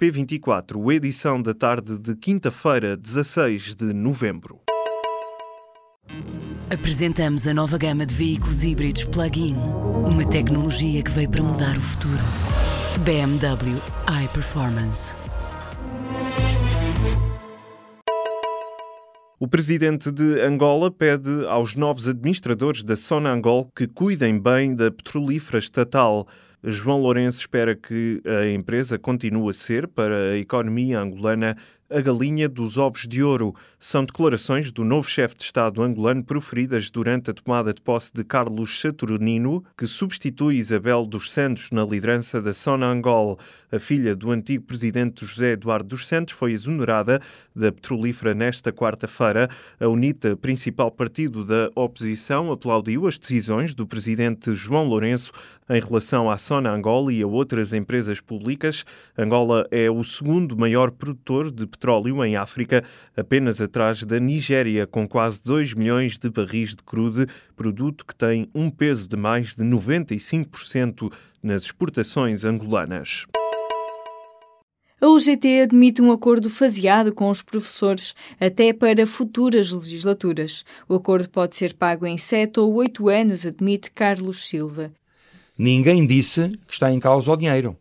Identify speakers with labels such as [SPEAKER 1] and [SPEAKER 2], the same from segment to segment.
[SPEAKER 1] P24, edição da tarde de quinta-feira, 16 de novembro.
[SPEAKER 2] Apresentamos a nova gama de veículos híbridos plug-in. Uma tecnologia que veio para mudar o futuro. BMW iPerformance.
[SPEAKER 1] O presidente de Angola pede aos novos administradores da Sonangol que cuidem bem da petrolífera estatal. João Lourenço espera que a empresa continue a ser, para a economia angolana, a galinha dos ovos de ouro. São declarações do novo chefe de Estado angolano proferidas durante a tomada de posse de Carlos Saturnino, que substitui Isabel dos Santos na liderança da Sonangol. A filha do antigo presidente José Eduardo dos Santos foi exonerada da petrolífera nesta quarta-feira. A UNITA, principal partido da oposição, aplaudiu as decisões do presidente João Lourenço em relação à Sonangol e a outras empresas públicas. Angola é o segundo maior produtor de petróleo em África, apenas atrás da Nigéria, com quase 2 milhões de barris de crude, produto que tem um peso de mais de 95% nas exportações angolanas.
[SPEAKER 3] A UGT admite um acordo faseado com os professores até para futuras legislaturas. O acordo pode ser pago em sete ou oito anos, admite Carlos Silva.
[SPEAKER 4] Ninguém disse que está em causa o dinheiro.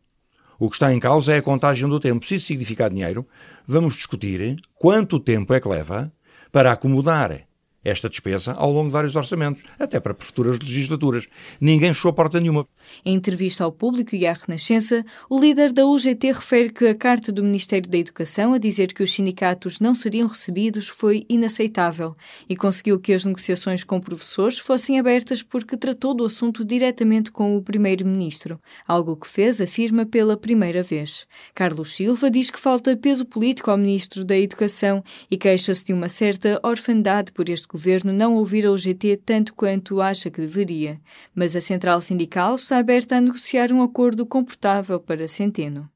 [SPEAKER 4] O que está em causa é a contagem do tempo. Se isso significar dinheiro, vamos discutir quanto tempo é que leva para acomodar esta despesa ao longo de vários orçamentos, até para futuras legislaturas. Ninguém fechou a porta nenhuma.
[SPEAKER 3] Em entrevista ao público e à Renascença, o líder da UGT refere que a carta do Ministério da Educação a dizer que os sindicatos não seriam recebidos foi inaceitável e conseguiu que as negociações com professores fossem abertas porque tratou do assunto diretamente com o Primeiro-Ministro, algo que fez, afirma, pela primeira vez. Carlos Silva diz que falta peso político ao Ministro da Educação e queixa-se de uma certa orfandade por este governo não ouvir a UGT tanto quanto acha que deveria, mas a central sindical está aberta a negociar um acordo confortável para Centeno.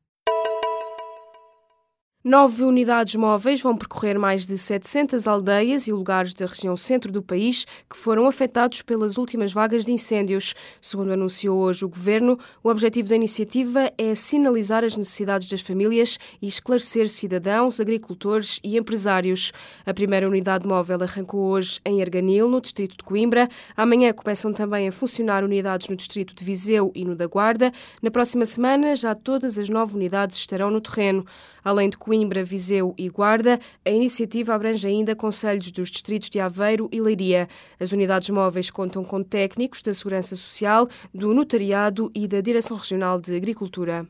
[SPEAKER 5] Nove unidades móveis vão percorrer mais de 700 aldeias e lugares da região centro do país que foram afetados pelas últimas vagas de incêndios. Segundo anunciou hoje o Governo, o objetivo da iniciativa é sinalizar as necessidades das famílias e esclarecer cidadãos, agricultores e empresários. A primeira unidade móvel arrancou hoje em Arganil, no distrito de Coimbra. Amanhã começam também a funcionar unidades no distrito de Viseu e no da Guarda. Na próxima semana, já todas as nove unidades estarão no terreno. Além de Coimbra, Viseu e Guarda, a iniciativa abrange ainda conselhos dos distritos de Aveiro e Leiria. As unidades móveis contam com técnicos da Segurança Social, do Notariado e da Direção Regional de Agricultura.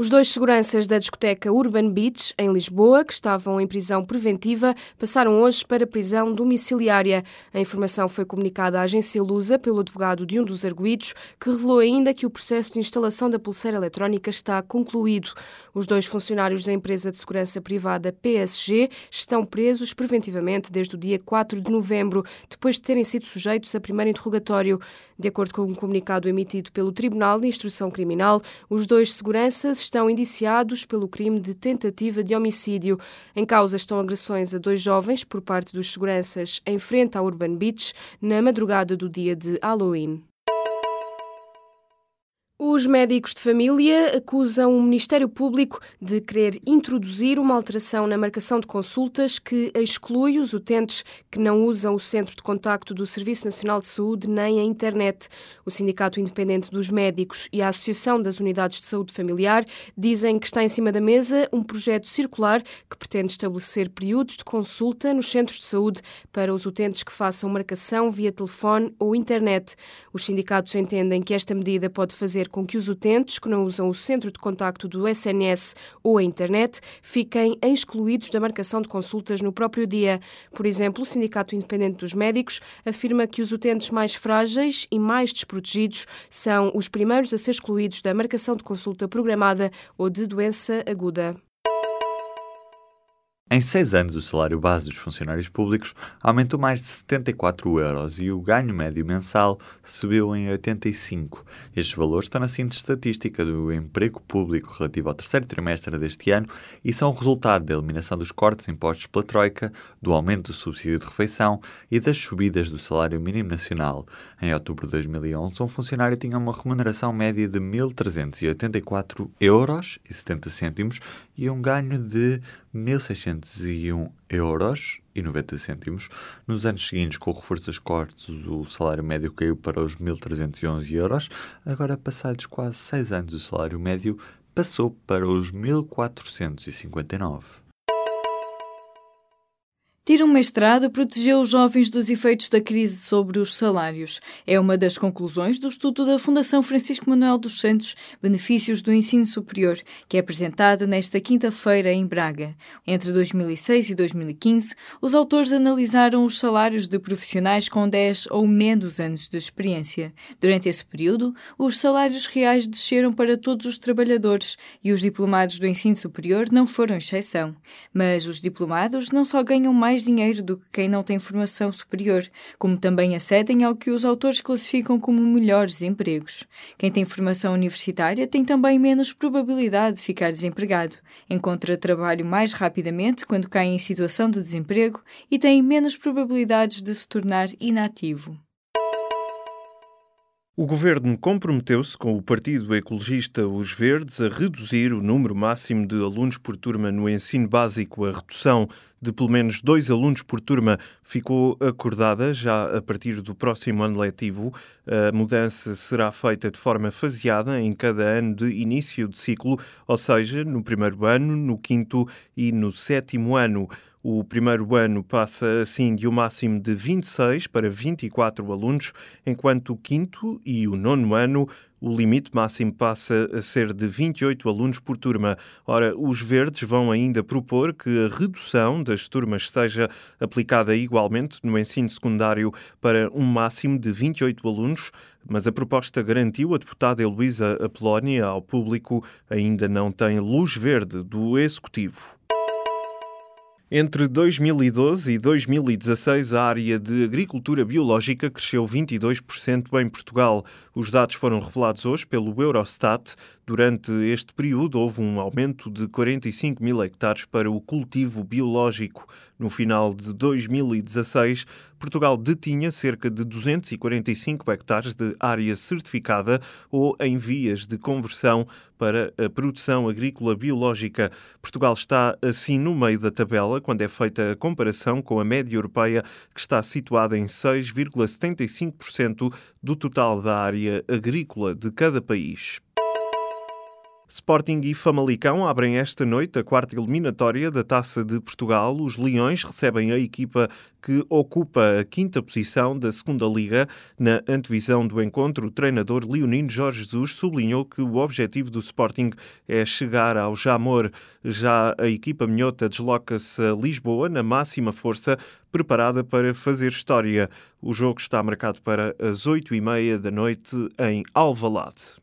[SPEAKER 5] Os dois seguranças da discoteca Urban Beach, em Lisboa, que estavam em prisão preventiva, passaram hoje para prisão domiciliária. A informação foi comunicada à agência Lusa pelo advogado de um dos arguídos, que revelou ainda que o processo de instalação da pulseira eletrónica está concluído. Os dois funcionários da empresa de segurança privada PSG estão presos preventivamente desde o dia 4 de novembro, depois de terem sido sujeitos a primeiro interrogatório. De acordo com um comunicado emitido pelo Tribunal de Instrução Criminal, os dois seguranças estão indiciados pelo crime de tentativa de homicídio. Em causa estão agressões a dois jovens por parte dos seguranças em frente à Urban Beach na madrugada do dia de Halloween. Os médicos de família acusam o Ministério Público de querer introduzir uma alteração na marcação de consultas que exclui os utentes que não usam o centro de contacto do Serviço Nacional de Saúde nem a internet. O Sindicato Independente dos Médicos e a Associação das Unidades de Saúde Familiar dizem que está em cima da mesa um projeto circular que pretende estabelecer períodos de consulta nos centros de saúde para os utentes que façam marcação via telefone ou internet. Os sindicatos entendem que esta medida pode fazer com que os utentes que não usam o centro de contacto do SNS ou a internet fiquem excluídos da marcação de consultas no próprio dia. Por exemplo, o Sindicato Independente dos Médicos afirma que os utentes mais frágeis e mais desprotegidos são os primeiros a ser excluídos da marcação de consulta programada ou de doença aguda.
[SPEAKER 6] Em seis anos, o salário base dos funcionários públicos aumentou mais de 74 euros e o ganho médio mensal subiu em 85. Estes valores estão na síntese estatística do emprego público relativo ao terceiro trimestre deste ano e são resultado da eliminação dos cortes impostos pela Troika, do aumento do subsídio de refeição e das subidas do salário mínimo nacional. Em outubro de 2011, um funcionário tinha uma remuneração média de 1.384 euros e 70 cêntimos e um ganho de 1.601 euros e 90 cêntimos. Nos anos seguintes, com o reforço cortes, o salário médio caiu para os 1.311 euros. Agora, passados quase seis anos, o salário médio passou para os 1.459.
[SPEAKER 3] Ter um mestrado protegeu os jovens dos efeitos da crise sobre os salários. É uma das conclusões do estudo da Fundação Francisco Manuel dos Santos, Benefícios do Ensino Superior, que é apresentado nesta quinta-feira em Braga. Entre 2006 e 2015, os autores analisaram os salários de profissionais com 10 ou menos anos de experiência. Durante esse período, os salários reais desceram para todos os trabalhadores e os diplomados do ensino superior não foram exceção. Mas os diplomados não só ganham mais mais dinheiro do que quem não tem formação superior, como também acedem ao que os autores classificam como melhores empregos. Quem tem formação universitária tem também menos probabilidade de ficar desempregado, encontra trabalho mais rapidamente quando cai em situação de desemprego e tem menos probabilidades de se tornar inativo.
[SPEAKER 1] O governo comprometeu-se com o Partido Ecologista Os Verdes a reduzir o número máximo de alunos por turma no ensino básico. A redução de pelo menos dois alunos por turma ficou acordada já a partir do próximo ano letivo. A mudança será feita de forma faseada em cada ano de início de ciclo, ou seja, no primeiro ano, no quinto e no sétimo ano. O primeiro ano passa assim de um máximo de 26 para 24 alunos, enquanto o quinto e o nono ano o limite máximo passa a ser de 28 alunos por turma. Ora, os verdes vão ainda propor que a redução das turmas seja aplicada igualmente no ensino secundário para um máximo de 28 alunos, mas a proposta garantiu a deputada Heloísa Apolónia ao público ainda não tem luz verde do Executivo. Entre 2012 e 2016, a área de agricultura biológica cresceu 22% em Portugal. Os dados foram revelados hoje pelo Eurostat. Durante este período, houve um aumento de 45 mil hectares para o cultivo biológico. No final de 2016, Portugal detinha cerca de 245 hectares de área certificada ou em vias de conversão para a produção agrícola biológica. Portugal está assim no meio da tabela quando é feita a comparação com a média europeia, que está situada em 6,75% do total da área agrícola de cada país. Sporting e Famalicão abrem esta noite a quarta eliminatória da Taça de Portugal. Os Leões recebem a equipa que ocupa a quinta posição da segunda Liga. Na antevisão do encontro, o treinador leonino Jorge Jesus sublinhou que o objetivo do Sporting é chegar ao Jamor. Já a equipa minhota desloca-se a Lisboa na máxima força, preparada para fazer história. O jogo está marcado para as oito e meia da noite em Alvalade.